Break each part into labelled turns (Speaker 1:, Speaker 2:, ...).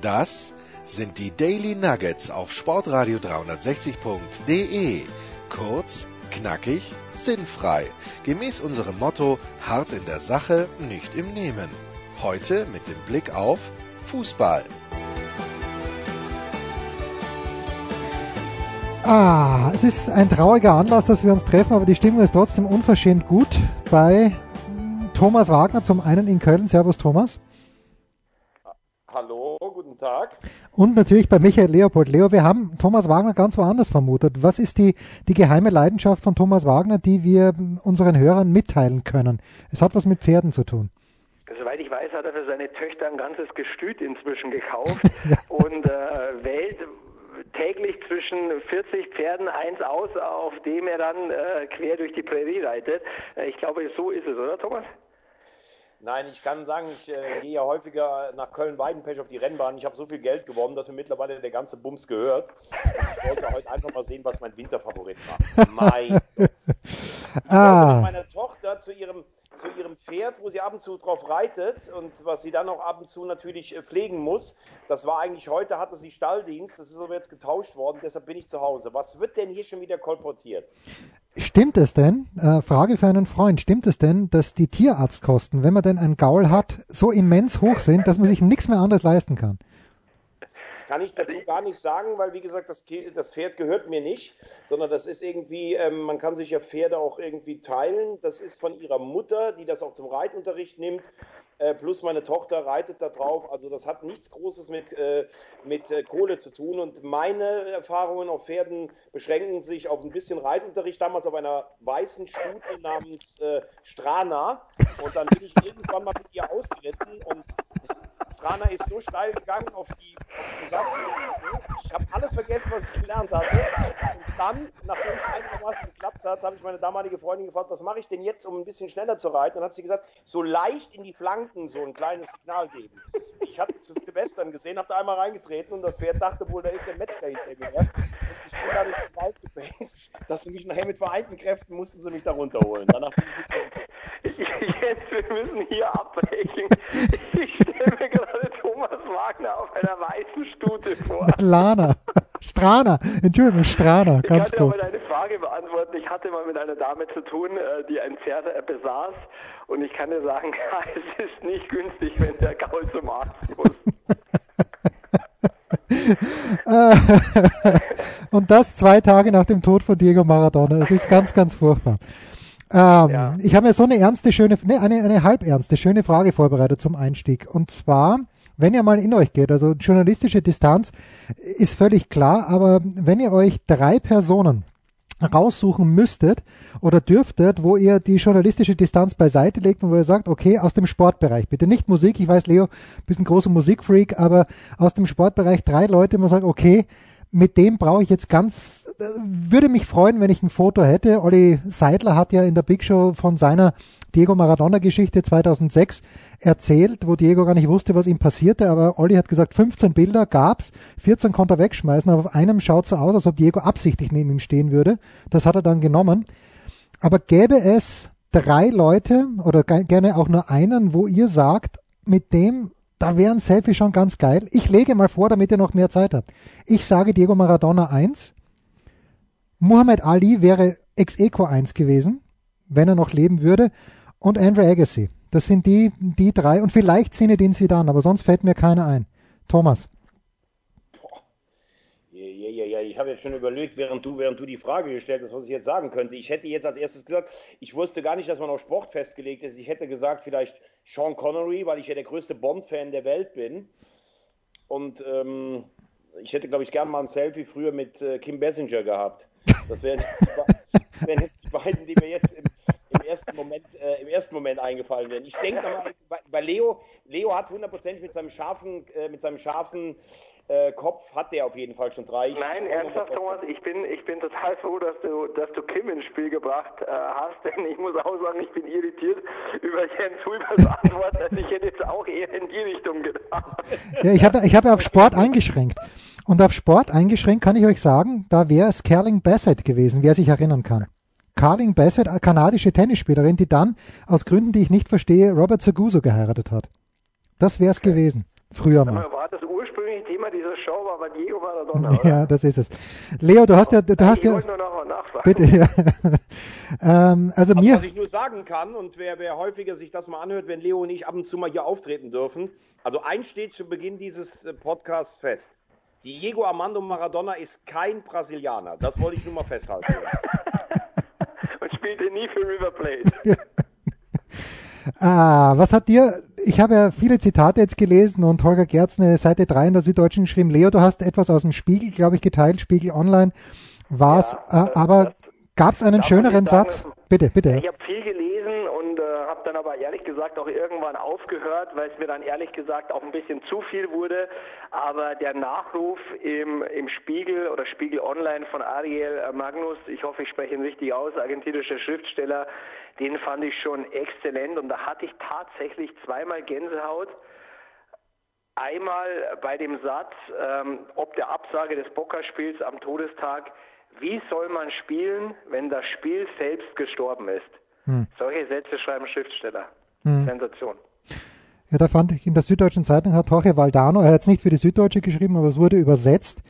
Speaker 1: Das sind die Daily Nuggets auf Sportradio 360.de. Kurz, knackig, sinnfrei. Gemäß unserem Motto: hart in der Sache, nicht im Nehmen. Heute mit dem Blick auf Fußball.
Speaker 2: Ah, es ist ein trauriger Anlass, dass wir uns treffen, aber die Stimmung ist trotzdem unverschämt gut bei Thomas Wagner, zum einen in Köln. Servus, Thomas.
Speaker 3: Hallo, guten Tag.
Speaker 2: Und natürlich bei Michael Leopold. Leo, wir haben Thomas Wagner ganz woanders vermutet. Was ist die, die geheime Leidenschaft von Thomas Wagner, die wir unseren Hörern mitteilen können? Es hat was mit Pferden zu tun.
Speaker 3: Soweit ich weiß, hat er für seine Töchter ein ganzes Gestüt inzwischen gekauft und äh, wählt täglich zwischen 40 Pferden eins aus, auf dem er dann äh, quer durch die Prärie reitet. Äh, ich glaube, so ist es, oder Thomas? Nein, ich kann sagen, ich äh, gehe ja häufiger nach Köln-Weidenpech auf die Rennbahn. Ich habe so viel Geld gewonnen, dass mir mittlerweile der ganze Bums gehört. Und ich wollte heute einfach mal sehen, was mein Winterfavorit macht. Mein Gott. Ich ah. mit meiner Tochter zu ihrem zu ihrem Pferd, wo sie ab und zu drauf reitet und was sie dann auch ab und zu natürlich äh, pflegen muss. Das war eigentlich heute, hatte sie Stalldienst, das ist aber jetzt getauscht worden, deshalb bin ich zu Hause. Was wird denn hier schon wieder kolportiert?
Speaker 2: Stimmt es denn, äh, Frage für einen Freund, stimmt es denn, dass die Tierarztkosten, wenn man denn ein Gaul hat, so immens hoch sind, dass man sich nichts mehr anderes leisten kann?
Speaker 3: Kann ich dazu gar nicht sagen, weil wie gesagt, das, das Pferd gehört mir nicht, sondern das ist irgendwie, ähm, man kann sich ja Pferde auch irgendwie teilen. Das ist von ihrer Mutter, die das auch zum Reitunterricht nimmt. Äh, plus meine Tochter reitet da drauf. Also das hat nichts Großes mit, äh, mit äh, Kohle zu tun. Und meine Erfahrungen auf Pferden beschränken sich auf ein bisschen Reitunterricht, damals auf einer weißen Stute namens äh, Strana. Und dann bin ich irgendwann mal mit ihr ausgeritten und Strana ist so steil gegangen auf die, auf die. Ich habe alles vergessen, was ich gelernt hatte. Und dann, nachdem es einigermaßen geklappt hat, habe ich meine damalige Freundin gefragt, was mache ich denn jetzt, um ein bisschen schneller zu reiten? Dann hat sie gesagt, so leicht in die Flanken so ein kleines Signal geben. Ich hatte zu viele Western gesehen, habe da einmal reingetreten und das Pferd dachte wohl, da ist der Metzger hinter mir. Und ich bin dadurch so weit gebased, dass sie mich nachher mit vereinten Kräften mussten sie mich da runterholen. Danach bin ich mit Jetzt, wir müssen hier abbrechen. Ich stelle mir gerade Thomas Wagner auf einer weißen Stute vor.
Speaker 2: Lana. Strana, Entschuldigung, Strana, ganz
Speaker 3: ich
Speaker 2: kurz.
Speaker 3: Ich kann dir mal eine Frage beantworten. Ich hatte mal mit einer Dame zu tun, äh, die ein Pferd äh, besaß und ich kann dir sagen, es ist nicht günstig, wenn der Gaul zum Arzt muss.
Speaker 2: und das zwei Tage nach dem Tod von Diego Maradona. Es ist ganz, ganz furchtbar. Ähm, ja. Ich habe mir so eine ernste, schöne, ne, eine, eine halb ernste, schöne Frage vorbereitet zum Einstieg. Und zwar, wenn ihr mal in euch geht, also journalistische Distanz ist völlig klar, aber wenn ihr euch drei Personen raussuchen müsstet oder dürftet, wo ihr die journalistische Distanz beiseite legt und wo ihr sagt, okay, aus dem Sportbereich, bitte nicht Musik, ich weiß, Leo, bist ein großer Musikfreak, aber aus dem Sportbereich drei Leute, man sagt, okay, mit dem brauche ich jetzt ganz, würde mich freuen, wenn ich ein Foto hätte. Olli Seidler hat ja in der Big Show von seiner Diego Maradona-Geschichte 2006 erzählt, wo Diego gar nicht wusste, was ihm passierte, aber Olli hat gesagt, 15 Bilder gab's, 14 konnte er wegschmeißen, aber auf einem schaut so aus, als ob Diego absichtlich neben ihm stehen würde. Das hat er dann genommen. Aber gäbe es drei Leute oder gerne auch nur einen, wo ihr sagt, mit dem da wäre ein Selfie schon ganz geil. Ich lege mal vor, damit ihr noch mehr Zeit habt. Ich sage Diego Maradona 1. Muhammad Ali wäre ex equo 1 gewesen, wenn er noch leben würde. Und Andre Agassi. Das sind die, die drei. Und vielleicht Zinedine Zidane, aber sonst fällt mir keiner ein. Thomas.
Speaker 3: Ja. Ich habe jetzt schon überlegt, während du, während du die Frage gestellt hast, was ich jetzt sagen könnte. Ich hätte jetzt als erstes gesagt, ich wusste gar nicht, dass man auf Sport festgelegt ist. Ich hätte gesagt, vielleicht Sean Connery, weil ich ja der größte Bond-Fan der Welt bin. Und ähm, ich hätte, glaube ich, gern mal ein Selfie früher mit äh, Kim Bessinger gehabt. Das wären jetzt, wär jetzt, die beiden, die mir jetzt im, im ersten Moment, äh, im ersten Moment eingefallen wären. Ich denke mal, bei Leo, Leo hat hundertprozentig mit seinem scharfen, äh, mit seinem scharfen äh, Kopf hat der auf jeden Fall schon drei.
Speaker 4: Nein, ernsthaft, Thomas, ich bin, ich bin total froh, dass du, dass du Kim ins Spiel gebracht äh, hast, denn ich muss auch sagen, ich bin irritiert über Jens Hulbers Antwort, dass ich hätte jetzt auch eher in die Richtung gedacht.
Speaker 2: Ja, ich habe ich hab auf Sport eingeschränkt. Und auf Sport eingeschränkt kann ich euch sagen, da wäre es Kerling Bassett gewesen, wer sich erinnern kann. Carling Bassett, eine kanadische Tennisspielerin, die dann aus Gründen, die ich nicht verstehe, Robert Seguso geheiratet hat. Das wäre es gewesen. Früher mal.
Speaker 4: War Thema dieser Show war bei Diego Maradona,
Speaker 2: oder? Ja, das ist es. Leo, du hast ja, du hast ja.
Speaker 4: Ich nur noch nachfragen.
Speaker 2: Bitte, ja. ähm, also
Speaker 3: Aber
Speaker 2: mir.
Speaker 3: Was ich nur sagen kann und wer, wer häufiger sich das mal anhört, wenn Leo und ich ab und zu mal hier auftreten dürfen. Also eins steht zu Beginn dieses äh, Podcasts fest. Diego Armando Maradona ist kein Brasilianer. Das wollte ich nur mal festhalten.
Speaker 4: und spielte nie für River Plate.
Speaker 2: Ah, was hat dir, ich habe ja viele Zitate jetzt gelesen und Holger Gerz eine Seite 3 in der Süddeutschen geschrieben. Leo, du hast etwas aus dem Spiegel, glaube ich, geteilt, Spiegel Online war es,
Speaker 4: Ja,
Speaker 2: äh, aber gab es einen schöneren Satz? Bitte, bitte.
Speaker 4: Ich habe viel gelesen und äh, habe dann aber ehrlich gesagt auch irgendwann aufgehört, weil es mir dann ehrlich gesagt auch ein bisschen zu viel wurde. Aber der Nachruf im, im Spiegel oder Spiegel Online von Ariel äh, Magnus, ich hoffe, ich spreche ihn richtig aus, argentinischer Schriftsteller, den fand ich schon exzellent und da hatte ich tatsächlich zweimal Gänsehaut. Einmal bei dem Satz, ähm, ob der Absage des Pokerspiels am Todestag, wie soll man spielen, wenn das Spiel selbst gestorben ist? Solche Sätze schreiben Schriftsteller. Sensation.
Speaker 2: Ja, da fand ich in der Süddeutschen Zeitung hat Jorge Valdano, er hat jetzt nicht für die Süddeutsche geschrieben, aber es wurde übersetzt.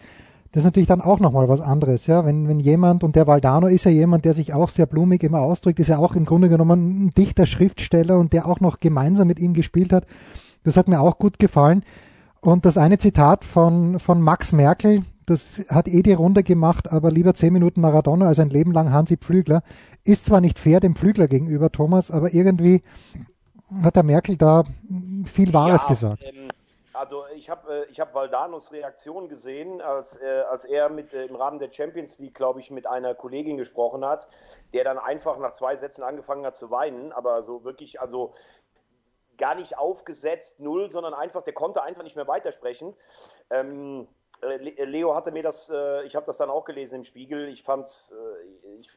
Speaker 2: Das ist natürlich dann auch nochmal was anderes, ja. Wenn, wenn jemand, und der Valdano ist ja jemand, der sich auch sehr blumig immer ausdrückt, ist ja auch im Grunde genommen ein dichter Schriftsteller und der auch noch gemeinsam mit ihm gespielt hat. Das hat mir auch gut gefallen. Und das eine Zitat von, von Max Merkel, das hat eh die Runde gemacht, aber lieber zehn Minuten Maradona als ein Leben lang Hansi Pflügler. Ist zwar nicht fair dem Pflügler gegenüber, Thomas, aber irgendwie hat der Merkel da viel Wahres
Speaker 3: Ja,
Speaker 2: gesagt.
Speaker 3: ähm, also ich habe äh, ich hab Valdanos Reaktion gesehen, als, äh, als er mit, äh, im Rahmen der Champions League, glaube ich, mit einer Kollegin gesprochen hat, der dann einfach nach zwei Sätzen angefangen hat zu weinen, aber so wirklich, also gar nicht aufgesetzt, null, sondern einfach, der konnte einfach nicht mehr weitersprechen. Ähm, äh, Le- Leo hatte mir das, ich habe das dann auch gelesen im Spiegel, ich fand's, äh, ich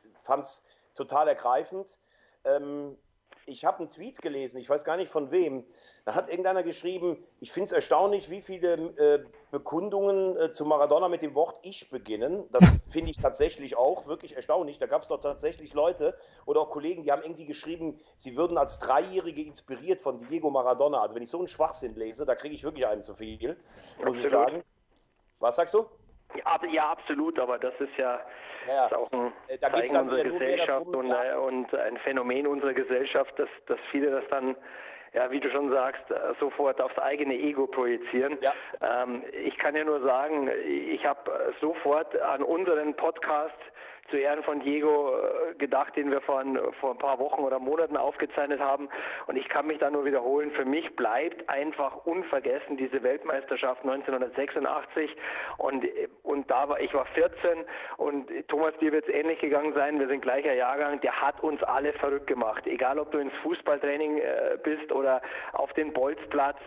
Speaker 3: total ergreifend. Ähm, ich habe einen Tweet gelesen, ich weiß gar nicht von wem. Da hat irgendeiner geschrieben, ich finde es erstaunlich, wie viele äh, Bekundungen äh, zu Maradona mit dem Wort Ich beginnen. Das finde ich tatsächlich auch wirklich erstaunlich. Da gab es doch tatsächlich Leute oder auch Kollegen, die haben irgendwie geschrieben, sie würden als Dreijährige inspiriert von Diego Maradona. Also wenn ich so einen Schwachsinn lese, da kriege ich wirklich einen zu viel, muss ich
Speaker 4: Absolut.
Speaker 3: sagen. Was sagst du?
Speaker 4: Ja, ja, absolut, aber das ist ja,
Speaker 3: Ja,
Speaker 4: ist auch ein
Speaker 3: Äh, da
Speaker 4: Zeichen unserer Gesellschaft und, äh, und ein Phänomen unserer Gesellschaft, dass, dass viele das dann, ja, wie du schon sagst, äh, sofort aufs eigene Ego projizieren.
Speaker 3: Ja.
Speaker 4: Ähm, ich kann ja nur sagen, ich habe sofort an unseren Podcast zu Ehren von Diego äh, gedacht, den wir vor ein, vor ein paar Wochen oder Monaten aufgezeichnet haben. Und ich kann mich da nur wiederholen. Für mich bleibt einfach unvergessen diese Weltmeisterschaft 1986. Und, äh, und da war, ich war 14 und Thomas, dir wird es ähnlich gegangen sein. Wir sind gleicher Jahrgang. Der hat uns alle verrückt gemacht. Egal, ob du ins Fußballtraining äh, bist oder auf den Bolzplatz.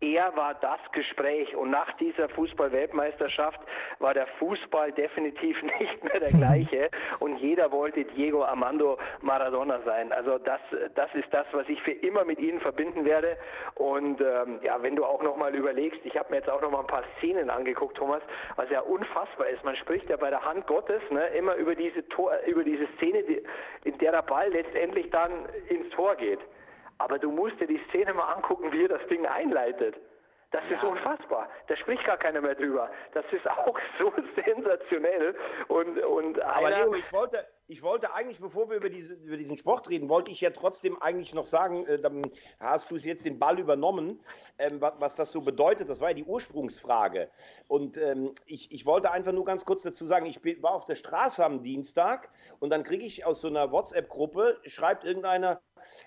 Speaker 4: Er war das Gespräch und nach dieser Fußball-Weltmeisterschaft war der Fußball definitiv nicht mehr der gleiche und jeder wollte Diego Armando Maradona sein. Also das, das ist das, was ich für immer mit ihnen verbinden werde. Und ähm, ja, wenn du auch nochmal überlegst, ich habe mir jetzt auch nochmal ein paar Szenen angeguckt, Thomas, was ja unfassbar ist. Man spricht ja bei der Hand Gottes ne, immer über diese Tor, über diese Szene, die, in der der Ball letztendlich dann ins Tor geht. Aber du musst dir die Szene mal angucken, wie er das Ding einleitet. Das ja. ist unfassbar. Da spricht gar keiner mehr drüber. Das ist auch so sensationell. Und, und
Speaker 3: Aber Leo, ich wollte, ich wollte eigentlich, bevor wir über, diese, über diesen Sport reden, wollte ich ja trotzdem eigentlich noch sagen, äh, dann hast du es jetzt den Ball übernommen, ähm, was, was, das so bedeutet. Das war ja die Ursprungsfrage. Und ähm, ich, ich wollte einfach nur ganz kurz dazu sagen, ich bin, war auf der Straße am Dienstag und dann kriege ich aus so einer WhatsApp-Gruppe, schreibt irgendeiner,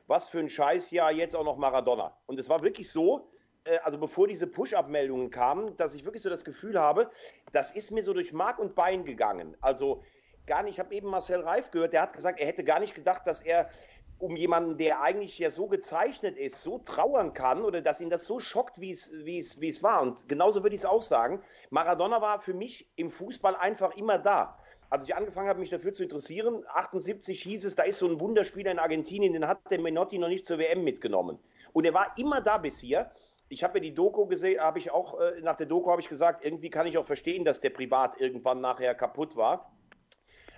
Speaker 3: was für ein Scheiß ja jetzt auch noch Maradona. Und es war wirklich so, äh, also bevor diese Push-Up-Meldungen kamen, dass ich wirklich so das Gefühl habe, das ist mir so durch Mark und Bein gegangen. Also gar nicht, ich habe eben Marcel Reif gehört, der hat gesagt, er hätte gar nicht gedacht, dass er um jemanden, der eigentlich ja so gezeichnet ist, so trauern kann oder dass ihn das so schockt, wie es, wie es, wie es war. Und genauso würde ich es auch sagen. Maradona war für mich im Fußball einfach immer da. Als ich angefangen habe, mich dafür zu interessieren, 78 hieß es, da ist so ein Wunderspieler in Argentinien, den hat der Menotti noch nicht zur WM mitgenommen. Und er war immer da bis hier ich habe ja die Doku gesehen, habe ich auch, äh, nach der Doku habe ich gesagt, irgendwie kann ich auch verstehen, dass der privat irgendwann nachher kaputt war.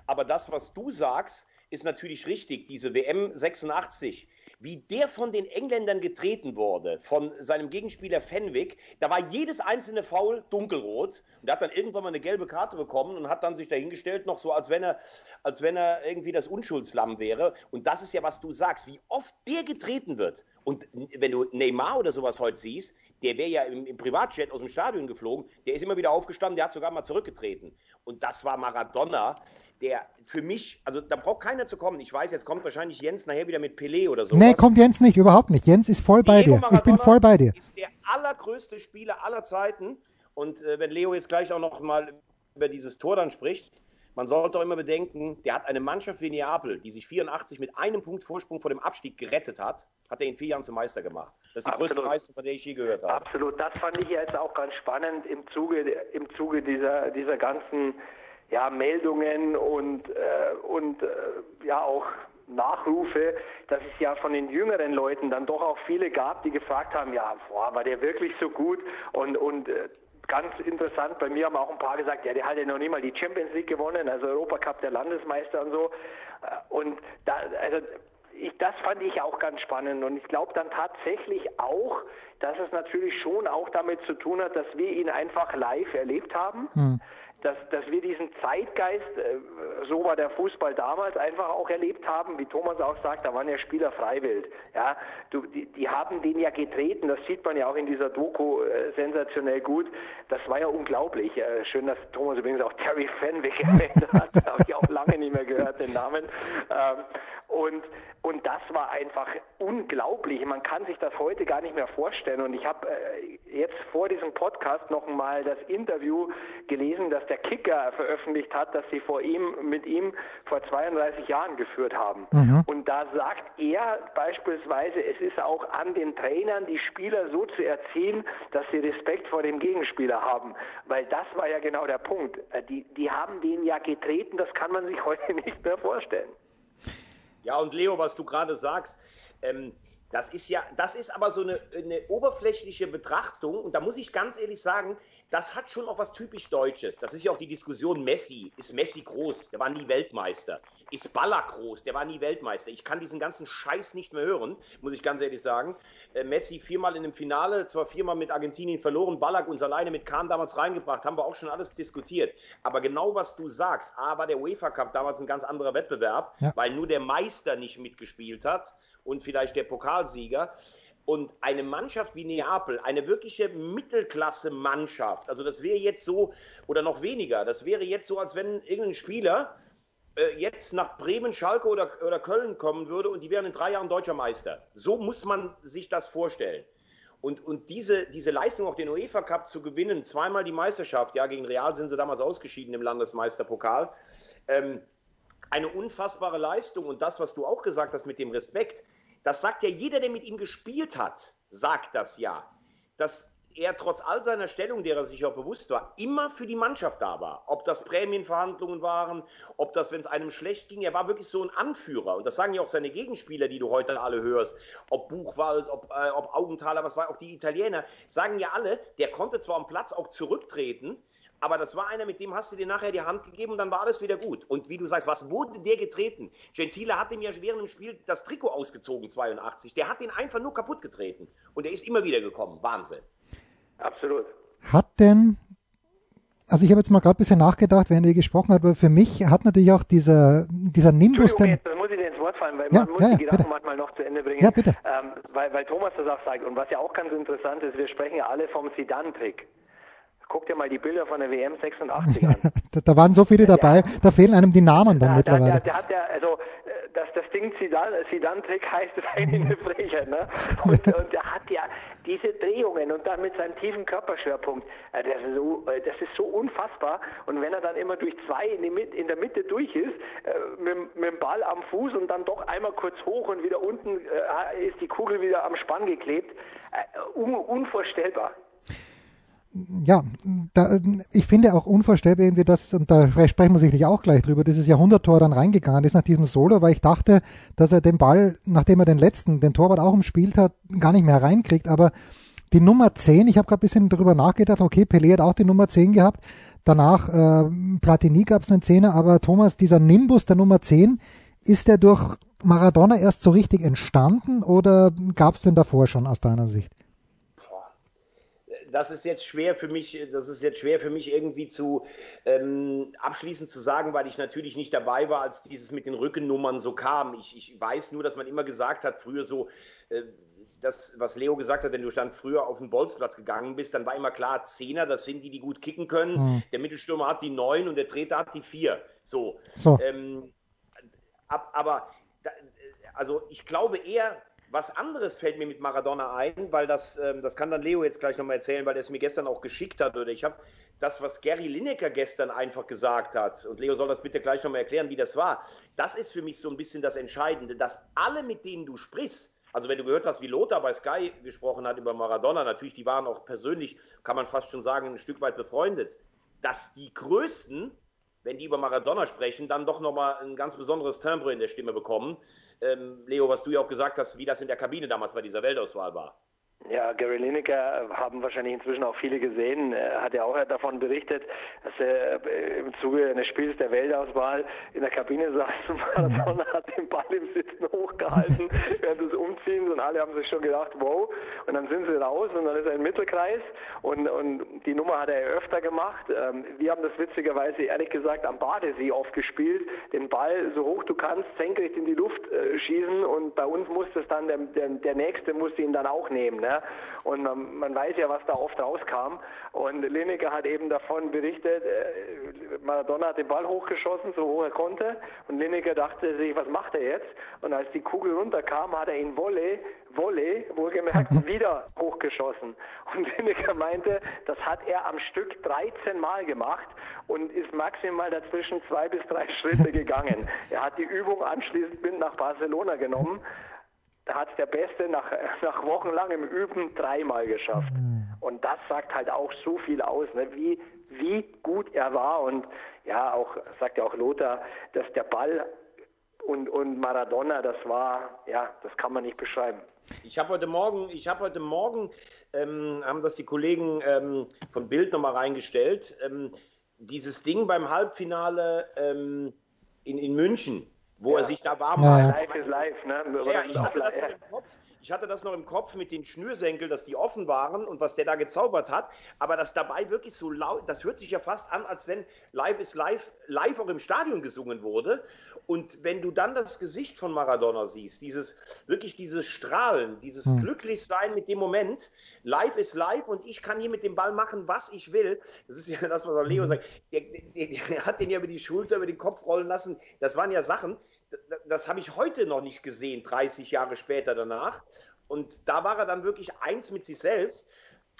Speaker 3: Aber das, was du sagst, ist natürlich richtig. Diese WM 86, wie der von den Engländern getreten wurde, von seinem Gegenspieler Fenwick, da war jedes einzelne Foul dunkelrot. Und er hat dann irgendwann mal eine gelbe Karte bekommen und hat dann sich dahingestellt, noch so, als wenn er, als wenn er irgendwie das Unschuldslamm wäre. Und das ist ja, was du sagst, wie oft der getreten wird. Und wenn du Neymar oder sowas heute siehst, der wäre ja im, im, Privatjet aus dem Stadion geflogen, der ist immer wieder aufgestanden, der hat sogar mal zurückgetreten. Und das war Maradona, der für mich, also da braucht keiner zu kommen. Ich weiß, jetzt kommt wahrscheinlich Jens nachher wieder mit Pelé oder so.
Speaker 2: Nee, kommt Jens nicht, überhaupt nicht. Jens ist voll bei Diego dir. Maradona ich bin voll bei dir.
Speaker 3: ist der allergrößte Spieler aller Zeiten. Und äh, wenn Leo jetzt gleich auch noch mal über dieses Tor dann spricht, man sollte auch immer bedenken, der hat eine Mannschaft wie Neapel, die sich 84 mit einem Punkt Vorsprung vor dem Abstieg gerettet hat, hat er in vier Jahren zum Meister gemacht. Das ist die Absolut. größte Leistung, von der ich je gehört habe.
Speaker 4: Absolut, das fand ich jetzt auch ganz spannend im Zuge, im Zuge dieser, dieser ganzen ja, Meldungen und, äh, und äh, ja auch Nachrufe, dass es ja von den jüngeren Leuten dann doch auch viele gab, die gefragt haben, ja, boah, war der wirklich so gut? Und, und äh, ganz interessant, bei mir haben auch ein paar gesagt, ja, der hat ja noch nie mal die Champions League gewonnen, also Europacup der Landesmeister und so. Äh, und da, also ich, das fand ich auch ganz spannend und ich glaube dann tatsächlich auch, dass es natürlich schon auch damit zu tun hat, dass wir ihn einfach live erlebt haben. Hm dass, dass wir diesen Zeitgeist, äh, so war der Fußball damals, einfach auch erlebt haben, wie Thomas auch sagt, da waren ja Spieler freiwillig. Ja, du, die, die haben den ja getreten, das sieht man ja auch in dieser Doku äh, sensationell gut. Das war ja unglaublich. Äh, schön, dass Thomas übrigens auch Terry Fenwick erwähnt hat, habe ich auch lange nicht mehr gehört, den Namen. Ähm, und, und das war einfach unglaublich. Man kann sich das heute gar nicht mehr vorstellen. Und ich habe äh, jetzt vor diesem Podcast noch mal das Interview gelesen, das der Kicker veröffentlicht hat, das sie vor ihm, mit ihm vor 32 Jahren geführt haben. Mhm. Und da sagt er beispielsweise, es ist auch an den Trainern, die Spieler so zu erziehen, dass sie Respekt vor dem Gegenspieler haben. Weil das war ja genau der Punkt. Äh, die, die haben den ja getreten, das kann man sich heute nicht mehr vorstellen.
Speaker 3: Ja, und Leo, was du gerade sagst, ähm, das ist ja, das ist aber so eine, eine, oberflächliche Betrachtung. Und da muss ich ganz ehrlich sagen, das hat schon auch was typisch Deutsches. Das ist ja auch die Diskussion Messi. Ist Messi groß? Der war nie Weltmeister. Ist Baller groß? Der war nie Weltmeister. Ich kann diesen ganzen Scheiß nicht mehr hören, muss ich ganz ehrlich sagen. Äh, Messi viermal in einem Finale, zwar viermal mit Argentinien verloren, Ballack uns alleine mit Kahn damals reingebracht, haben wir auch schon alles diskutiert. Aber genau was du sagst, A war der UEFA Cup damals ein ganz anderer Wettbewerb, ja. weil nur der Meister nicht mitgespielt hat und vielleicht der Pokalsieger. Und eine Mannschaft wie Neapel, eine wirkliche Mittelklasse-Mannschaft, also das wäre jetzt so, oder noch weniger, das wäre jetzt so, als wenn irgendein Spieler äh, jetzt nach Bremen, Schalke oder, oder Köln kommen würde und die wären in drei Jahren deutscher Meister. So muss man sich das vorstellen. Und, und diese, diese Leistung, auch den UEFA Cup zu gewinnen, zweimal die Meisterschaft, ja, gegen Real sind sie damals ausgeschieden im Landesmeisterpokal, ähm, eine unfassbare Leistung. Und das, was du auch gesagt hast mit dem Respekt, das sagt ja jeder, der mit ihm gespielt hat, sagt das ja. Dass er trotz all seiner Stellung, der er sich auch bewusst war, immer für die Mannschaft da war. Ob das Prämienverhandlungen waren, ob das, wenn es einem schlecht ging, er war wirklich so ein Anführer. Und das sagen ja auch seine Gegenspieler, die du heute alle hörst. Ob Buchwald, ob, äh, ob Augenthaler, was war, auch die Italiener, sagen ja alle, der konnte zwar am Platz auch zurücktreten, aber das war einer, mit dem hast du dir nachher die Hand gegeben und dann war alles wieder gut. Und wie du sagst, was wurde der getreten? Gentile hat ihm ja während dem Spiel das Trikot ausgezogen, 82. Der hat ihn einfach nur kaputt getreten. Und er ist immer wieder gekommen. Wahnsinn.
Speaker 4: Absolut.
Speaker 2: Hat denn, also ich habe jetzt mal gerade ein bisschen nachgedacht, während ihr gesprochen habt, aber für mich hat natürlich auch dieser, dieser Nimbus...
Speaker 4: Entschuldigung, jetzt muss ich dir ins Wort fallen, weil
Speaker 2: ja,
Speaker 4: man muss
Speaker 2: ja,
Speaker 4: die Gedanken
Speaker 2: bitte.
Speaker 4: manchmal noch zu Ende bringen.
Speaker 2: Ja, bitte.
Speaker 4: Ähm, weil, weil Thomas das auch sagt. Und was ja auch ganz interessant ist, wir sprechen ja alle vom Sidan-Trick. Guck dir mal die Bilder von der WM 86 an.
Speaker 2: da, da waren so viele dabei, da fehlen einem die Namen dann
Speaker 4: Ja, der, der,
Speaker 2: mittlerweile.
Speaker 4: der hat ja, also äh, das, das Ding Sidan-Trick heißt ist eigentlich eine Frechheit, ne? Und, und der hat ja diese Drehungen und dann mit seinem tiefen Körperschwerpunkt, äh, das, ist so, äh, das ist so unfassbar. Und wenn er dann immer durch zwei in, die Mit in der Mitte durch ist, mit, mit dem Ball am Fuß und dann doch einmal kurz hoch und wieder unten ist die Kugel wieder am Spann geklebt, un unvorstellbar.
Speaker 2: Ja, da, ich finde auch unvorstellbar irgendwie das, und da sprechen wir sicherlich auch gleich drüber, dieses Jahrhunderttor dann reingegangen ist nach diesem Solo, weil ich dachte, dass er den Ball, nachdem er den letzten, den Torwart auch umspielt hat, gar nicht mehr reinkriegt, aber die Nummer 10, ich habe gerade ein bisschen darüber nachgedacht, okay, Pelé hat auch die Nummer 10 gehabt, danach äh, Platini gab es einen Zehner, aber Thomas, dieser Nimbus der Nummer 10, ist der durch Maradona erst so richtig entstanden oder gab es den davor schon aus deiner Sicht?
Speaker 3: Das ist jetzt schwer für mich, das ist jetzt schwer für mich irgendwie zu ähm, abschließend zu sagen, weil ich natürlich nicht dabei war, als dieses mit den Rückennummern so kam. Ich, ich weiß nur, dass man immer gesagt hat, früher so, äh, das, was Leo gesagt hat, wenn du dann früher auf den Bolzplatz gegangen bist, dann war immer klar, Zehner, das sind die, die gut kicken können.
Speaker 2: Mhm.
Speaker 3: Der Mittelstürmer hat die neun und der Treter hat die vier. So.
Speaker 2: So.
Speaker 3: Ähm, ab, aber da, also ich glaube eher, was anderes fällt mir mit Maradona ein, weil das, ähm, das kann dann Leo jetzt gleich nochmal erzählen, weil er es mir gestern auch geschickt hat. Oder ich habe das, was Gary Lineker gestern einfach gesagt hat, und Leo soll das bitte gleich nochmal erklären, wie das war. Das ist für mich so ein bisschen das Entscheidende, dass alle, mit denen du sprichst, also wenn du gehört hast, wie Lothar bei Sky gesprochen hat über Maradona, natürlich, die waren auch persönlich, kann man fast schon sagen, ein Stück weit befreundet, dass die Größten wenn die über Maradona sprechen, dann doch nochmal ein ganz besonderes Timbre in der Stimme bekommen. Ähm, Leo, was du ja auch gesagt hast, wie das in der Kabine damals bei dieser Weltauswahl war.
Speaker 4: Ja, Gary Lineker haben wahrscheinlich inzwischen auch viele gesehen. Er hat ja auch davon berichtet, dass er im Zuge eines Spiels der Weltauswahl in der Kabine saß und Maradona hat den Ball im Sitzen hochgehalten während des Umziehens und alle haben sich schon gedacht, wow. Und dann sind sie raus und dann ist er im Mittelkreis und, und die Nummer hat er öfter gemacht. Ähm, Wir haben das witzigerweise ehrlich gesagt am Badesee oft gespielt, den Ball so hoch du kannst, senkrecht in die Luft äh, schießen und bei uns musste es dann, der, der, der Nächste musste ihn dann auch nehmen. Ne? Und man, man, weiß ja, was da oft rauskam. Und Lineker hat eben davon berichtet, äh, Maradona hat den Ball hochgeschossen, so hoch er konnte. Und Lineker dachte sich, was macht er jetzt? Und als die Kugel runterkam, hat er ihn Volley, Volley, wohlgemerkt, wieder hochgeschossen. Und Lineker meinte, das hat er am Stück 13 Mal gemacht und ist maximal dazwischen zwei bis drei Schritte gegangen. Er hat die Übung anschließend mit nach Barcelona genommen. Da hat es der Beste nach, nach wochenlangem Üben dreimal geschafft. Und das sagt halt auch so viel aus, ne? wie, wie gut er war. Und ja, auch sagt ja auch Lothar, dass der Ball und, und Maradona, das war, ja, das kann man nicht beschreiben.
Speaker 3: Ich habe heute Morgen, ich habe heute Morgen, ähm, haben das die Kollegen ähm, von Bild nochmal reingestellt, ähm, dieses Ding beim Halbfinale ähm, in, in München, wo
Speaker 4: Ja.
Speaker 3: er sich da warm
Speaker 2: Ja,
Speaker 3: macht.
Speaker 4: Live ist live, ne?
Speaker 3: Ja, ich hatte, das noch im Kopf, ich hatte das noch im Kopf mit den Schnürsenkeln, dass die offen waren und was der da gezaubert hat, aber das dabei wirklich so laut, das hört sich ja fast an, als wenn Live ist live, live auch im Stadion gesungen wurde. Und wenn du dann das Gesicht von Maradona siehst, dieses, wirklich dieses Strahlen, dieses
Speaker 2: Hm.
Speaker 3: Glücklichsein mit dem Moment, live ist live und ich kann hier mit dem Ball machen, was ich will. Das ist ja das, was auch Leo sagt. Der, der, der hat den ja über die Schulter, über den Kopf rollen lassen. Das waren ja Sachen, das, das habe ich heute noch nicht gesehen, 30 Jahre später danach. Und da war er dann wirklich eins mit sich selbst.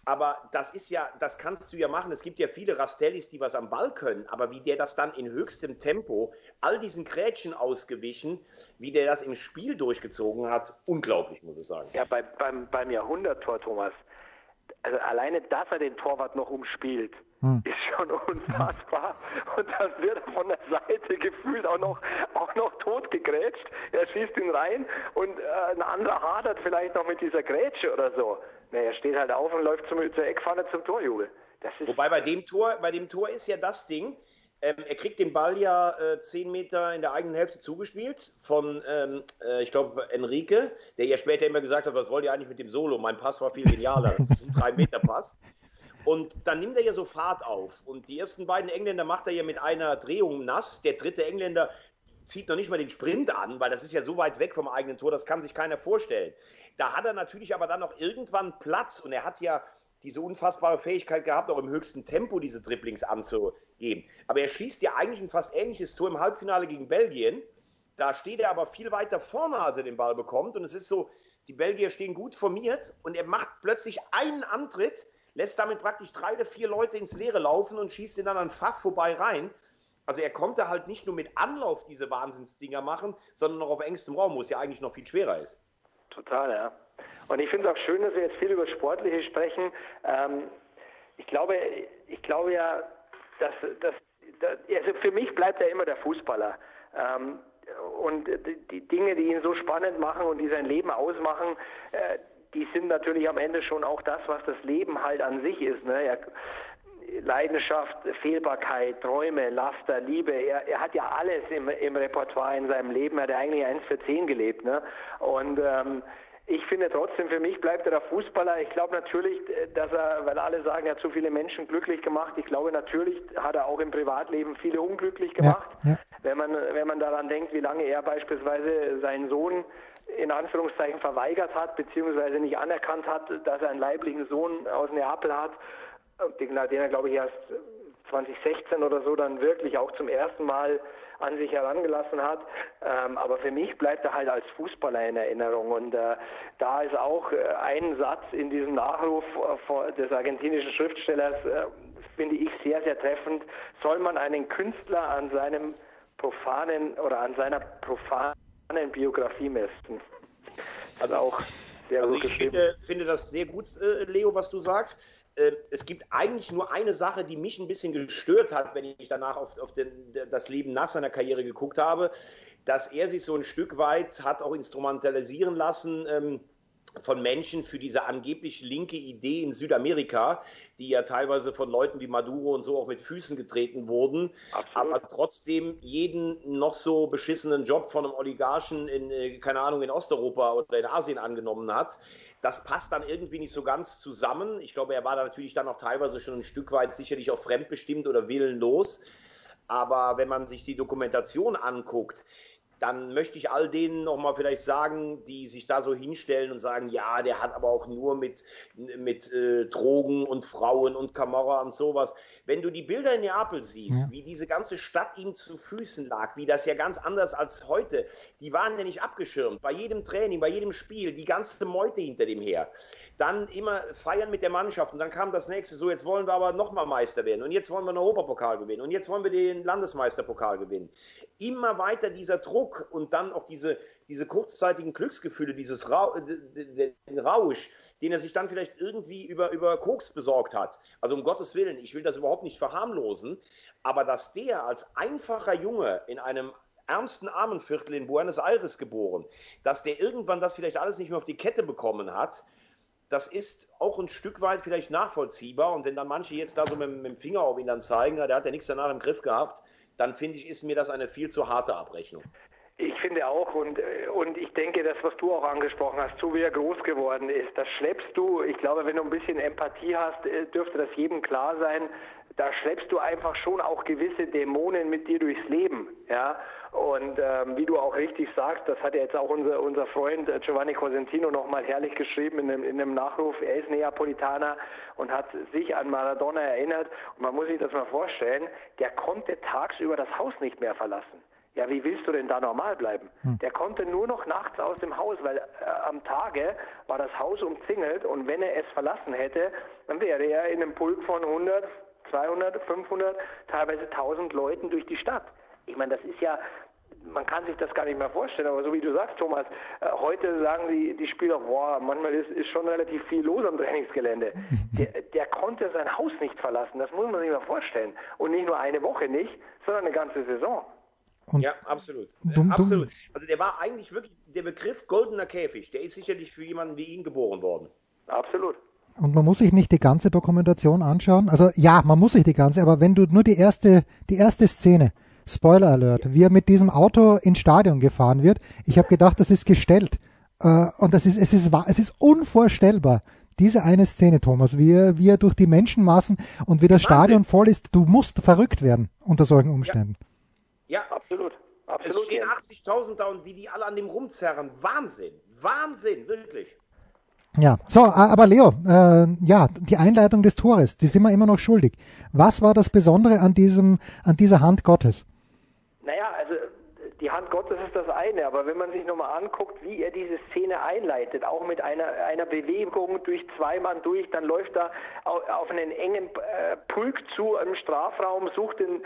Speaker 3: Aber das ist ja, das kannst du ja machen. Es gibt ja viele Rastellis, die was am Ball können, aber wie der das dann in höchstem Tempo, all diesen Grätschen ausgewichen, wie der das im Spiel durchgezogen hat, unglaublich, muss ich sagen.
Speaker 4: Ja, bei, beim, beim Jahrhunderttor, Thomas, also alleine, dass er den Torwart noch umspielt, ist schon unfassbar. Und dann wird er von der Seite gefühlt auch noch, auch noch tot gegrätscht. Er schießt ihn rein und äh, ein anderer hadert vielleicht noch mit dieser Grätsche oder so. Nee, er steht halt auf und läuft zum, zur Eckpfanne zum Torjubel.
Speaker 3: Wobei bei dem Tor, bei dem Tor ist ja das Ding, ähm, er kriegt den Ball ja äh, 10 Meter in der eigenen Hälfte zugespielt von, ähm, äh, ich glaube, Enrique, der ja später immer gesagt hat, was wollt ihr eigentlich mit dem Solo? Mein Pass war viel genialer. Das ist ein 3-Meter-Pass. Und dann nimmt er ja so Fahrt auf. Und die ersten beiden Engländer macht er ja mit einer Drehung nass. Der dritte Engländer zieht noch nicht mal den Sprint an, weil das ist ja so weit weg vom eigenen Tor, das kann sich keiner vorstellen. Da hat er natürlich aber dann noch irgendwann Platz und er hat ja diese unfassbare Fähigkeit gehabt, auch im höchsten Tempo diese Dribblings anzugeben. Aber er schießt ja eigentlich ein fast ähnliches Tor im Halbfinale gegen Belgien. Da steht er aber viel weiter vorne, als er den Ball bekommt. Und es ist so, die Belgier stehen gut formiert und er macht plötzlich einen Antritt, lässt damit praktisch drei oder vier Leute ins Leere laufen und schießt ihn dann an Fach vorbei rein. Also er konnte halt nicht nur mit Anlauf diese Wahnsinnsdinger machen, sondern noch auf engstem Raum, wo es ja eigentlich noch viel schwerer ist.
Speaker 4: Total, ja. Und ich finde es auch schön, dass wir jetzt viel über Sportliche sprechen. Ähm, ich glaube, ich glaube ja, dass, dass, dass also für mich bleibt er immer der Fußballer. Ähm, und die, die, Dinge, die ihn so spannend machen und die sein Leben ausmachen, äh, die sind natürlich am Ende schon auch das, was das Leben halt an sich ist. Ne? Er, Leidenschaft, Fehlbarkeit, Träume, Laster, Liebe. Er, er hat ja alles im, im Repertoire in seinem Leben. Er hat eigentlich eins für zehn gelebt. Ne? Und ähm, ich finde trotzdem, für mich bleibt er der Fußballer. Ich glaube natürlich, dass er, weil alle sagen, er hat so viele Menschen glücklich gemacht. Ich glaube natürlich hat er auch im Privatleben viele unglücklich gemacht. Ja, ja. Wenn man, wenn man daran denkt, wie lange er beispielsweise seinen Sohn in Anführungszeichen verweigert hat, beziehungsweise nicht anerkannt hat, dass er einen leiblichen Sohn aus Neapel hat, den, er, glaube ich, erst 2016 oder so dann wirklich auch zum ersten Mal an sich herangelassen hat. Ähm, aber für mich bleibt er halt als Fußballer in Erinnerung. Und äh, da ist auch äh, ein Satz in diesem Nachruf äh, des argentinischen Schriftstellers, äh, finde ich sehr, sehr treffend. Soll man einen Künstler an seinem profanen oder an seiner profanen Biografie messen?
Speaker 3: Also auch sehr also gut ich finde, finde, das sehr gut, äh, Leo, was du sagst. Ähm, es gibt eigentlich nur eine Sache, die mich ein bisschen gestört hat, wenn ich danach auf, auf den, das Leben nach seiner Karriere geguckt habe, dass er sich so ein Stück weit hat auch instrumentalisieren lassen. Ähm, von Menschen für diese angeblich linke Idee in Südamerika, die ja teilweise von Leuten wie Maduro und so auch mit Füßen getreten wurden, Absolut. aber trotzdem jeden noch so beschissenen Job von einem Oligarchen in, äh, keine Ahnung, in Osteuropa oder in Asien angenommen hat. Das passt dann irgendwie nicht so ganz zusammen. Ich glaube, er war da natürlich dann auch teilweise schon ein Stück weit sicherlich auch fremdbestimmt oder willenlos. Aber wenn man sich die Dokumentation anguckt, dann möchte ich all denen nochmal vielleicht sagen, die sich da so hinstellen und sagen, ja, der hat aber auch nur mit, mit äh, Drogen und Frauen und Kamera und sowas. Wenn du die Bilder in Neapel siehst, ja. wie diese ganze Stadt ihm zu Füßen lag, wie das ja ganz anders als heute, die waren ja nicht abgeschirmt. Bei jedem Training, bei jedem Spiel, die ganze Meute hinter dem her. Dann immer feiern mit der Mannschaft und dann kam das nächste, so jetzt wollen wir aber nochmal Meister werden und jetzt wollen wir einen Europapokal gewinnen und jetzt wollen wir den Landesmeisterpokal gewinnen. Immer weiter dieser Druck und dann auch diese, diese kurzzeitigen Glücksgefühle, dieses Ra den Rausch, den er sich dann vielleicht irgendwie über, über Koks besorgt hat. Also um Gottes Willen, ich will das überhaupt nicht verharmlosen, aber dass der als einfacher Junge in einem ärmsten Armenviertel in Buenos Aires geboren, dass der irgendwann das vielleicht alles nicht mehr auf die Kette bekommen hat, das ist auch ein Stück weit vielleicht nachvollziehbar. Und wenn dann manche jetzt da so mit, mit dem Finger auf ihn dann zeigen, der hat ja nichts danach im Griff gehabt, dann finde ich, ist mir das eine viel zu harte Abrechnung.
Speaker 4: Ich finde auch und, und ich denke, das, was du auch angesprochen hast, so wie er groß geworden ist, das schleppst du, ich glaube, wenn du ein bisschen Empathie hast, äh, dürfte das jedem klar sein, da schleppst du einfach schon auch gewisse Dämonen mit dir durchs Leben, ja. Und ähm, wie du auch richtig sagst, das hat ja jetzt auch unser, unser Freund äh, Giovanni Cosentino nochmal herrlich geschrieben in einem, in einem Nachruf. Er ist Neapolitaner und hat sich an Maradona erinnert. Und man muss sich das mal vorstellen, der konnte tagsüber das Haus nicht mehr verlassen. Ja, wie willst du denn da normal bleiben? Hm. Der konnte nur noch nachts aus dem Haus, weil äh, am Tage war das Haus umzingelt und wenn er es verlassen hätte, dann wäre er in einem Pulk von 100, 200, 500, teilweise 1000 Leuten durch die Stadt. Ich meine, das ist ja, man kann sich das gar nicht mehr vorstellen, aber so wie du sagst, Thomas, äh, heute sagen die, die Spieler, boah, manchmal ist, ist schon relativ viel los am Trainingsgelände. Der, der konnte sein Haus nicht verlassen, das muss man sich mal vorstellen. Und nicht nur eine Woche nicht, sondern eine ganze Saison.
Speaker 3: Und ja, absolut. Dumm, absolut. Also der war eigentlich wirklich, der Begriff goldener Käfig, der ist sicherlich für jemanden wie ihn geboren worden.
Speaker 4: Absolut.
Speaker 2: Und man muss sich nicht die ganze Dokumentation anschauen. Also ja, man muss sich die ganze, aber wenn du nur die erste, die erste Szene, Spoiler Alert, wie er mit diesem Auto ins Stadion gefahren wird, ich habe gedacht, das ist gestellt. Äh, und das ist, es ist, es ist unvorstellbar, Diese eine Szene, Thomas, wie er, wie er durch die Menschenmassen und wie das Wahnsinn. Stadion voll ist, du musst verrückt werden unter solchen Umständen.
Speaker 3: Ja, ja absolut. absolut. Es stehen 80.000 da und wie die alle an dem rumzerren. Wahnsinn. Wahnsinn, wirklich.
Speaker 2: Ja, so, aber Leo, äh, ja, die Einleitung des Tores, die sind wir immer noch schuldig. Was war das Besondere an diesem, an dieser Hand Gottes?
Speaker 4: Naja, also die Hand Gottes ist das eine, aber wenn man sich nochmal anguckt, wie er diese Szene einleitet, auch mit einer, einer Bewegung durch zwei Mann durch, dann läuft er auf einen engen äh, Pulk zu im Strafraum, sucht den,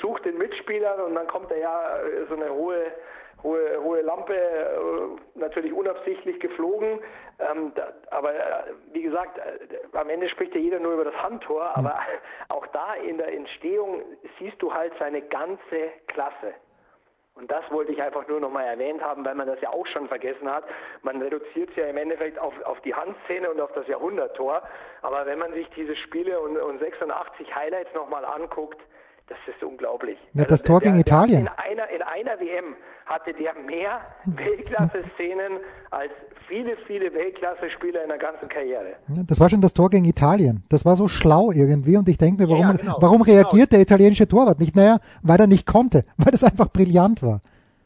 Speaker 4: sucht den Mitspielern und dann kommt er ja äh, so eine hohe hohe, hohe Lampe, äh, natürlich unabsichtlich geflogen. Ähm, da, aber äh, wie gesagt, äh, am Ende spricht ja jeder nur über das Handtor, hm. aber auch da in der Entstehung siehst du halt seine ganze Klasse. Und das wollte ich einfach nur nochmal erwähnt haben, weil man das ja auch schon vergessen hat. Man reduziert es ja im Endeffekt auf, auf die Handszene und auf das Jahrhunderttor. Aber wenn man sich diese Spiele und, und 86 Highlights nochmal anguckt, das ist unglaublich.
Speaker 2: Ja, das also, Tor gegen Italien.
Speaker 4: In einer, in einer WM hatte der mehr Weltklasse-Szenen als viele, viele Weltklasse-Spieler in der ganzen Karriere.
Speaker 2: Das war schon das Tor gegen Italien. Das war so schlau irgendwie und ich denke mir, warum, ja, genau. warum reagiert genau. der italienische Torwart nicht? Naja, weil er nicht konnte, weil das einfach brillant war.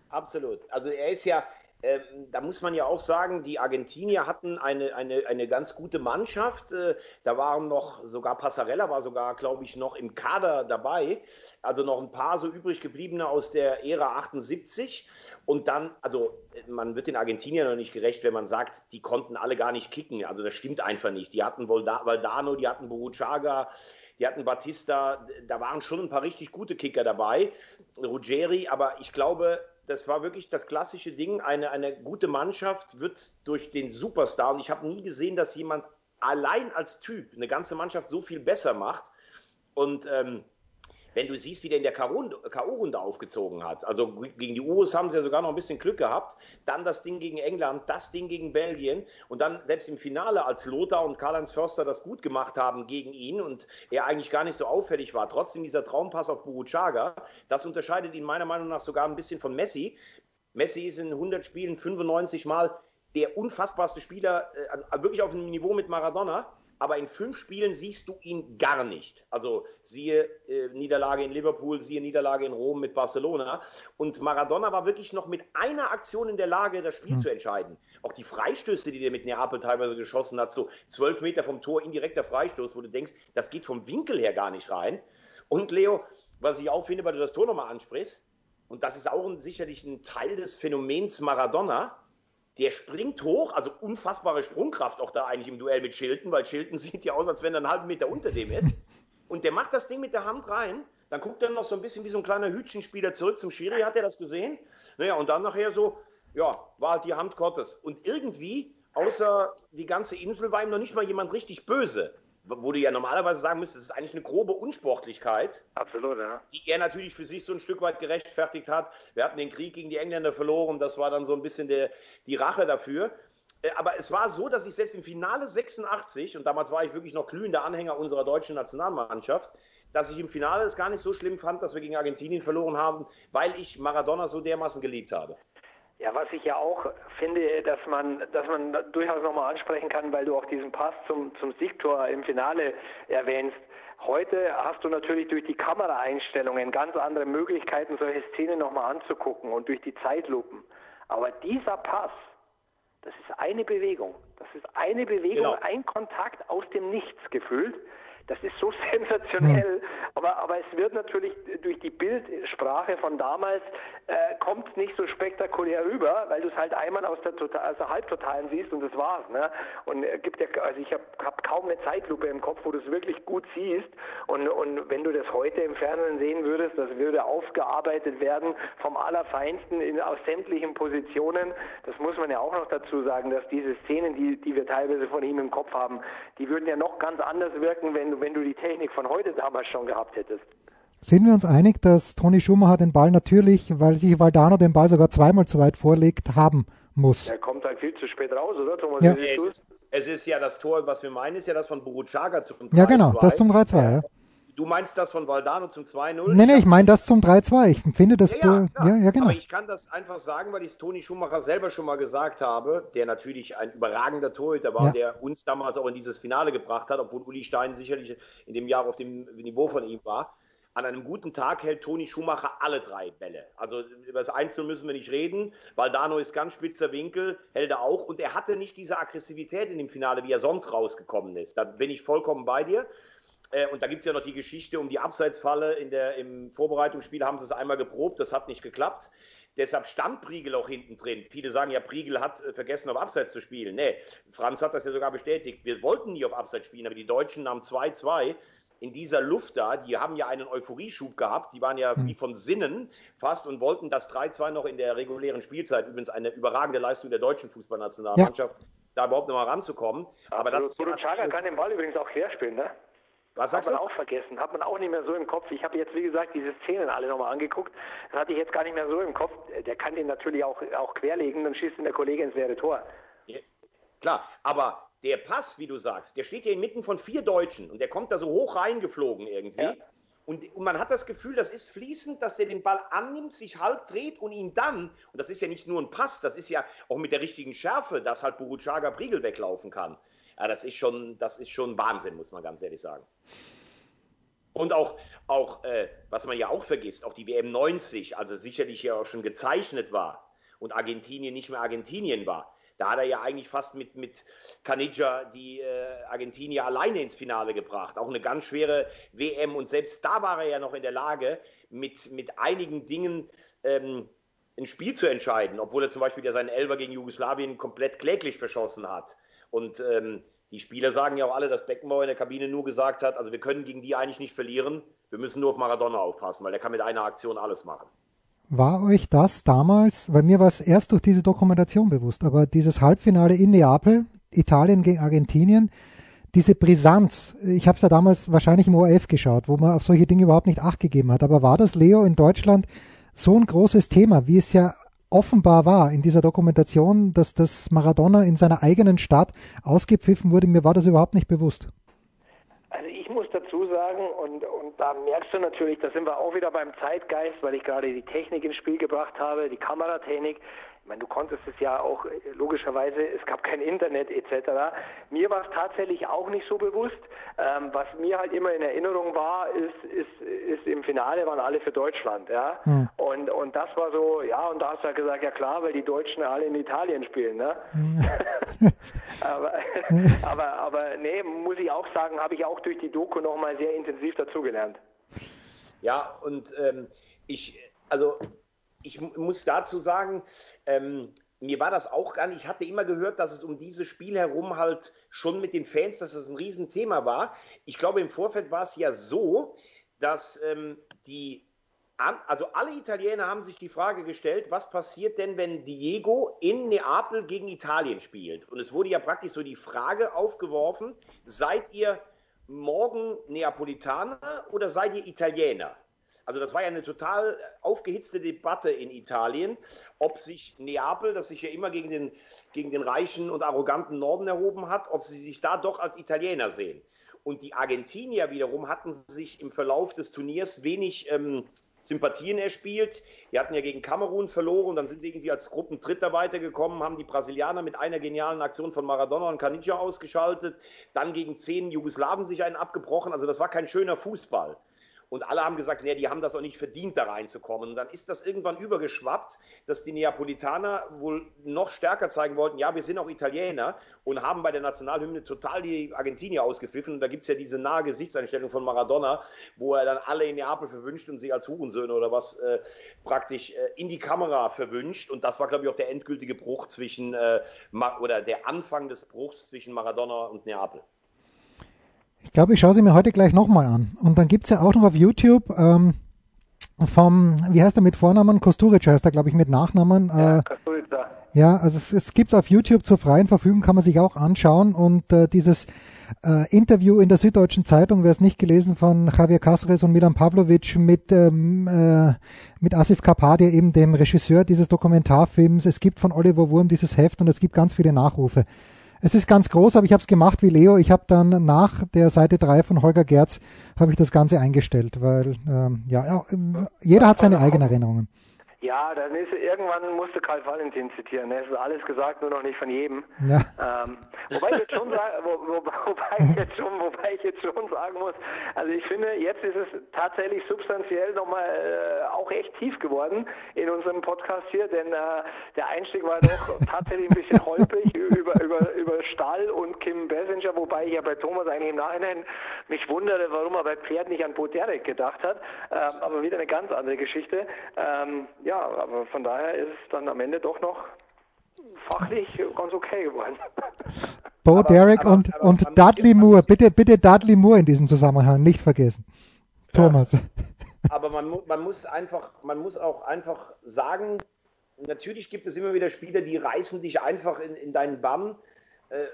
Speaker 3: Absolut. Also er ist ja, ähm, da muss man ja auch sagen, die Argentinier hatten eine, eine, eine ganz gute Mannschaft. Äh, da waren noch, sogar Passarella war sogar, glaube ich, noch im Kader dabei. Also noch ein paar so übrig gebliebene aus der Ära 78. Und dann, also man wird den Argentiniern noch nicht gerecht, wenn man sagt, die konnten alle gar nicht kicken. Also das stimmt einfach nicht. Die hatten Valdano, die hatten Buruchaga, die hatten Batista, da waren schon ein paar richtig gute Kicker dabei. Ruggeri, aber ich glaube, das war wirklich das klassische Ding. Eine, eine gute Mannschaft wird durch den Superstar, und ich habe nie gesehen, dass jemand allein als Typ eine ganze Mannschaft so viel besser macht. Und ähm, wenn du siehst, wie der in der K.O.-Runde aufgezogen hat, also gegen die Urus haben sie ja sogar noch ein bisschen Glück gehabt, dann das Ding gegen England, das Ding gegen Belgien und dann selbst im Finale, als Lothar und Karl-Heinz Förster das gut gemacht haben gegen ihn und er eigentlich gar nicht so auffällig war, trotzdem dieser Traumpass auf Buruchaga, das unterscheidet ihn meiner Meinung nach sogar ein bisschen von Messi. Messi ist in 100 Spielen 95 Mal der unfassbarste Spieler, äh, wirklich auf einem Niveau mit Maradona aber in fünf Spielen siehst du ihn gar nicht. Also siehe äh, Niederlage in Liverpool, siehe Niederlage in Rom mit Barcelona. Und Maradona war wirklich noch mit einer Aktion in der Lage, das Spiel mhm. zu entscheiden. Auch die Freistöße, die der mit Neapel teilweise geschossen hat, so zwölf Meter vom Tor, indirekter Freistoß, wo du denkst, das geht vom Winkel her gar nicht rein. Und Leo, was ich auch finde, weil du das Tor nochmal ansprichst, und das ist auch ein, sicherlich ein Teil des Phänomens Maradona, der springt hoch, also unfassbare Sprungkraft auch da eigentlich im Duell mit Schilden, weil Schilden sieht ja aus, als wenn er einen halben Meter unter dem ist. Und der macht das Ding mit der Hand rein. Dann guckt er noch so ein bisschen wie so ein kleiner Hütchenspieler zurück zum Schiri. Hat er das gesehen? Naja, und dann nachher so, ja, war halt die Hand Gottes. Und irgendwie, außer die ganze Insel, war ihm noch nicht mal jemand richtig böse wo du ja normalerweise sagen müsstest, es ist eigentlich eine grobe Unsportlichkeit.
Speaker 4: Absolut, ja.
Speaker 3: Die er natürlich für sich so ein Stück weit gerechtfertigt hat. Wir hatten den Krieg gegen die Engländer verloren, das war dann so ein bisschen der, die Rache dafür. Äh, aber es war so, dass ich selbst im Finale 86, und damals war ich wirklich noch glühender Anhänger unserer deutschen Nationalmannschaft, dass ich im Finale es gar nicht so schlimm fand, dass wir gegen Argentinien verloren haben, weil ich Maradona so dermaßen geliebt habe.
Speaker 4: Ja, was ich ja auch finde, dass man, dass man durchaus nochmal ansprechen kann, weil du auch diesen Pass zum, zum Siegtor im Finale erwähnst. Heute hast du natürlich durch die Kameraeinstellungen ganz andere Möglichkeiten, solche Szenen nochmal anzugucken und durch die Zeitlupen. Aber dieser Pass, das ist eine Bewegung. Das ist eine Bewegung, genau. ein Kontakt aus dem Nichts gefühlt. Das ist so sensationell, aber, aber es wird natürlich durch die Bildsprache von damals, äh, kommt nicht so spektakulär rüber, weil du es halt einmal aus der Total, also Halbtotalen siehst und das war's. Ne? Und äh, gibt ja, also ich habe hab kaum eine Zeitlupe im Kopf, wo du es wirklich gut siehst. Und, und wenn du das heute im Fernsehen sehen würdest, das würde aufgearbeitet werden vom Allerfeinsten in, aus sämtlichen Positionen. Das muss man ja auch noch dazu sagen, dass diese Szenen, die, die wir teilweise von ihm im Kopf haben, die würden ja noch ganz anders wirken, wenn wenn du die Technik von heute damals schon gehabt hättest.
Speaker 2: Sind wir uns einig, dass Toni Schumacher den Ball natürlich, weil sich Valdano den Ball sogar zweimal zu weit vorlegt, haben muss?
Speaker 4: Er kommt halt viel zu spät raus, oder Thomas?
Speaker 3: Ja. Es, ist, es, ist, ja das Tor, was wir meinen, ist ja das von Buruchaga zum
Speaker 2: 3-2. Ja genau, das zum 3-2, ja.
Speaker 3: Du meinst das von Valdano zum 2-0?
Speaker 2: Nee, nee, ich meine das zum 3-2. Ich finde das. Ja, ja, ja, ja, genau.
Speaker 3: Aber ich kann das einfach sagen, weil ich es Toni Schumacher selber schon mal gesagt habe, der natürlich ein überragender Torhüter war, ja. der uns damals auch in dieses Finale gebracht hat, obwohl Uli Stein sicherlich in dem Jahr auf dem Niveau von ihm war. An einem guten Tag hält Toni Schumacher alle drei Bälle. Also über das 1 müssen wir nicht reden. Valdano ist ganz spitzer Winkel, hält er auch. Und er hatte nicht diese Aggressivität in dem Finale, wie er sonst rausgekommen ist. Da bin ich vollkommen bei dir. Äh, und da gibt es ja noch die Geschichte um die Abseitsfalle. In der, Im Vorbereitungsspiel haben sie es einmal geprobt, das hat nicht geklappt. Deshalb stand Priegel auch hinten drin. Viele sagen ja, Priegel hat äh, vergessen, auf Abseits zu spielen. Nee, Franz hat das ja sogar bestätigt. Wir wollten nie auf Abseits spielen, aber die Deutschen nahmen 2-2 in dieser Luft da, die haben ja einen Euphorieschub gehabt, die waren ja hm. wie von Sinnen fast und wollten das 3-2 noch in der regulären Spielzeit, übrigens eine überragende Leistung der deutschen Fußballnationalmannschaft, ja. da überhaupt noch mal ranzukommen.
Speaker 4: Aber, Aber das Bruno Chaga kann den Ball übrigens auch querspielen, ne?
Speaker 3: Was sagst hat
Speaker 4: man du? auch vergessen, hat man auch nicht mehr so im Kopf. Ich habe jetzt, wie gesagt, diese Szenen alle nochmal angeguckt. Das hatte ich jetzt gar nicht mehr so im Kopf. Der kann den natürlich auch, auch querlegen, dann schießt ihn der Kollege ins leere Tor.
Speaker 3: Ja, klar, aber der Pass, wie du sagst, der steht ja inmitten von vier Deutschen und der kommt da so hoch reingeflogen irgendwie. Ja. Und, und, man hat das Gefühl, das ist fließend, dass der den Ball annimmt, sich halb dreht und ihn dann, und das ist ja nicht nur ein Pass, das ist ja auch mit der richtigen Schärfe, dass halt Buruchaga Priegel weglaufen kann. Ja, das ist schon, das ist schon Wahnsinn, muss man ganz ehrlich sagen. Und auch, auch äh, was man ja auch vergisst, auch die WM 90, also sicherlich ja auch schon gezeichnet war und Argentinien nicht mehr Argentinien war. Da hat er ja eigentlich fast mit, mit Caniggia die äh, Argentinier alleine ins Finale gebracht. Auch eine ganz schwere WM. Und selbst da war er ja noch in der Lage, mit, mit einigen Dingen ähm, ein Spiel zu entscheiden, obwohl er zum Beispiel ja seinen Elfer gegen Jugoslawien komplett kläglich verschossen hat. Und ähm, die Spieler sagen ja auch alle, dass Beckenbauer in der Kabine nur gesagt hat, also wir können gegen die eigentlich nicht verlieren, wir müssen nur auf Maradona aufpassen, weil der kann mit einer Aktion alles machen.
Speaker 2: War euch das damals, weil mir war es erst durch diese Dokumentation bewusst, aber dieses Halbfinale in Neapel, Italien gegen Argentinien, diese Brisanz, ich habe es ja damals wahrscheinlich im ORF geschaut, wo man auf solche Dinge überhaupt nicht acht gegeben hat, aber war das, Leo, in Deutschland so ein großes Thema, wie es ja offenbar war in dieser Dokumentation, dass das Maradona in seiner eigenen Stadt ausgepfiffen wurde. Mir war das überhaupt nicht bewusst.
Speaker 4: Also ich muss dazu sagen, und, und da merkst du natürlich, da sind wir auch wieder beim Zeitgeist, weil ich gerade die Technik ins Spiel gebracht habe, die Kameratechnik. Ich meine, du konntest es ja auch äh, logischerweise, es gab kein Internet etc. Mir war es tatsächlich auch nicht so bewusst. Ähm, was mir halt immer in Erinnerung war, ist, ist, ist im Finale waren alle für Deutschland, ja. Hm. Und, und das war so, ja, und da hast du ja gesagt, ja klar, weil die Deutschen alle in Italien spielen, ne? Hm. aber, aber, aber nee, muss ich auch sagen, habe ich auch durch die Doku nochmal sehr intensiv dazugelernt.
Speaker 3: Ja, und ähm, ich, also ich muss dazu sagen, ähm, mir war das auch gar nicht, ich hatte immer gehört, dass es um dieses Spiel herum halt schon mit den Fans, dass das ein Riesenthema war. Ich glaube, im Vorfeld war es ja so, dass ähm, die, also alle Italiener haben sich die Frage gestellt, was passiert denn, wenn Diego in Neapel gegen Italien spielt? Und es wurde ja praktisch so die Frage aufgeworfen, seid ihr morgen Neapolitaner oder seid ihr Italiener? Also das war ja eine total aufgehitzte Debatte in Italien, ob sich Neapel, das sich ja immer gegen den, gegen den reichen und arroganten Norden erhoben hat, ob sie sich da doch als Italiener sehen. Und die Argentinier wiederum hatten sich im Verlauf des Turniers wenig ähm, Sympathien erspielt. Die hatten ja gegen Kamerun verloren, dann sind sie irgendwie als Gruppendritter weitergekommen, haben die Brasilianer mit einer genialen Aktion von Maradona und Caniggia ausgeschaltet, dann gegen zehn Jugoslawen sich einen abgebrochen. Also das war kein schöner Fußball. Und alle haben gesagt, nee, die haben das auch nicht verdient, da reinzukommen. Und dann ist das irgendwann übergeschwappt, dass die Neapolitaner wohl noch stärker zeigen wollten, ja, wir sind auch Italiener und haben bei der Nationalhymne total die Argentinier ausgepfiffen. Und da gibt es ja diese nahe Gesichtseinstellung von Maradona, wo er dann alle in Neapel verwünscht und sie als Hurensöhne oder was äh, praktisch äh, in die Kamera verwünscht. Und das war, glaube ich, auch der endgültige Bruch zwischen, äh, oder der Anfang des Bruchs zwischen Maradona und Neapel.
Speaker 2: Ich glaube, ich schaue sie mir heute gleich nochmal an. Und dann gibt es ja auch noch auf YouTube ähm, vom, wie heißt er mit Vornamen? Kosturica heißt er, glaube ich, mit Nachnamen. Ja, äh, Ja, also es, es gibt auf YouTube zur freien Verfügung, kann man sich auch anschauen. Und äh, dieses äh, Interview in der Süddeutschen Zeitung, wer es nicht gelesen, von Javier Casres und Milan Pavlovic mit, ähm, äh, mit Asif Kapadia, eben dem Regisseur dieses Dokumentarfilms. Es gibt von Oliver Wurm dieses Heft und es gibt ganz viele Nachrufe. Es ist ganz groß, aber ich habe es gemacht wie Leo. Ich habe dann nach der Seite 3 von Holger Gerz habe ich das Ganze eingestellt, weil ähm, ja, jeder hat seine eigenen Erinnerungen.
Speaker 4: Ja, dann ist irgendwann musste Karl Valentin zitieren. Es ist alles gesagt, nur noch nicht von jedem.
Speaker 2: Ja.
Speaker 4: Ähm, wobei ich jetzt schon wo, wo, wobei ich jetzt schon, wobei ich jetzt schon sagen muss, also ich finde, jetzt ist es tatsächlich substanziell nochmal äh, auch echt tief geworden in unserem Podcast hier, denn äh, der Einstieg war doch tatsächlich ein bisschen holprig über, über, über Stahl und Kim Bessinger, wobei ich ja bei Thomas eigentlich im Nachhinein mich wundere, warum er bei Pferd nicht an Bo Derek gedacht hat. Ähm, aber wieder eine ganz andere Geschichte. Ähm, ja, ja, aber von daher ist es dann am Ende doch noch fachlich ganz okay geworden.
Speaker 2: Bo aber, Derek aber, und, aber, und Dudley Moore, bitte, bitte Dudley Moore in diesem Zusammenhang, nicht vergessen. Ja. Thomas.
Speaker 3: Aber man, man muss einfach, man muss auch einfach sagen, natürlich gibt es immer wieder Spieler, die reißen dich einfach in, in deinen Bann. Äh,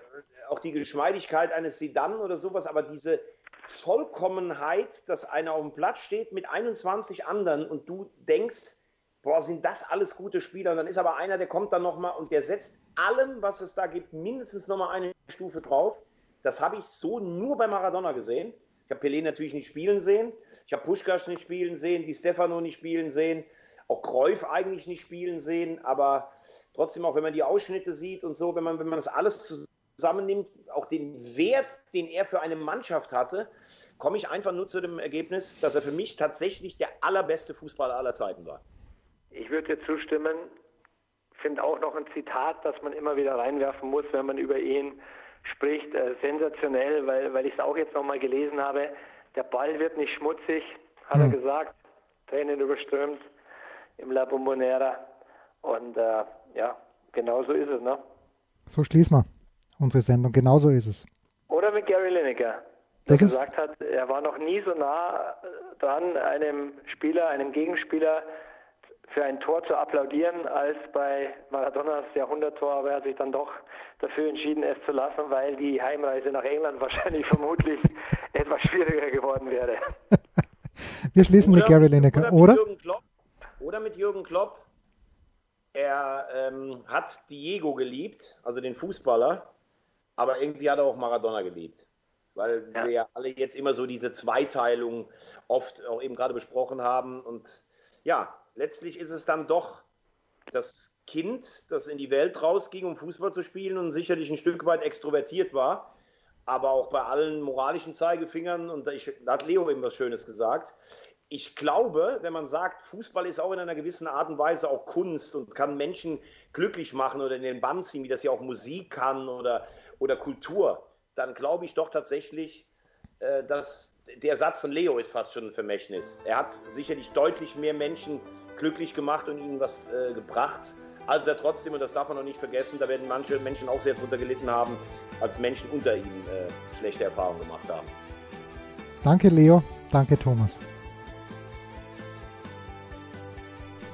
Speaker 3: auch die Geschmeidigkeit eines Sedan oder sowas, aber diese Vollkommenheit, dass einer auf dem Platz steht mit 21 anderen und du denkst, boah, sind das alles gute Spieler. Und dann ist aber einer, der kommt dann nochmal und der setzt allem, was es da gibt, mindestens nochmal eine Stufe drauf. Das habe ich so nur bei Maradona gesehen. Ich habe Pelé natürlich nicht spielen sehen. Ich habe Puschkasch nicht spielen sehen, die Stefano nicht spielen sehen, auch Kreuf eigentlich nicht spielen sehen. Aber trotzdem auch, wenn man die Ausschnitte sieht und so, wenn man, wenn man das alles zusammennimmt, auch den Wert, den er für eine Mannschaft hatte, komme ich einfach nur zu dem Ergebnis, dass er für mich tatsächlich der allerbeste Fußballer aller Zeiten war.
Speaker 4: Ich würde dir zustimmen. Finde auch noch ein Zitat, das man immer wieder reinwerfen muss, wenn man über ihn spricht. Äh, sensationell, weil, weil ich es auch jetzt nochmal gelesen habe. Der Ball wird nicht schmutzig, hat mhm. er hm. gesagt. Tränen überströmt im La Bombonera. Und äh, ja, genau so ist es. Ne?
Speaker 2: So schließen wir unsere Sendung. Genau so ist es.
Speaker 4: Oder mit Gary Lineker, der das gesagt hat, er war noch nie so nah dran, einem Spieler, einem Gegenspieler für ein Tor zu applaudieren als bei Maradonas Jahrhunderttor, aber er hat sich dann doch dafür entschieden, es zu lassen, weil die Heimreise nach England wahrscheinlich vermutlich etwas schwieriger geworden wäre.
Speaker 2: Wir schließen oder, mit Gary Lineker, oder?
Speaker 3: Mit oder? oder mit Jürgen Klopp. Er ähm, hat Diego geliebt, also den Fußballer, aber irgendwie hat er auch Maradona geliebt. Weil ja. wir ja alle jetzt immer so diese Zweiteilung oft auch eben gerade besprochen haben. Und ja, letztlich ist es dann doch das Kind, das in die Welt rausging, um Fußball zu spielen und sicherlich ein Stück weit extrovertiert war, aber auch bei allen moralischen Zeigefingern, und ich, da hat Leo eben was Schönes gesagt. Ich glaube, wenn man sagt, Fußball ist auch in einer gewissen Art und Weise auch Kunst und kann Menschen glücklich machen oder in den Bann ziehen, wie das ja auch Musik kann oder, oder Kultur, dann glaube ich doch tatsächlich, äh, dass der Satz von Leo ist fast schon ein Vermächtnis. Er hat sicherlich deutlich mehr Menschen glücklich gemacht und ihnen was äh, gebracht, als er trotzdem, und das darf man noch nicht vergessen, da werden manche Menschen auch sehr drunter gelitten haben, als Menschen unter ihm äh, schlechte Erfahrungen gemacht haben.
Speaker 2: Danke, Leo. Danke, Thomas.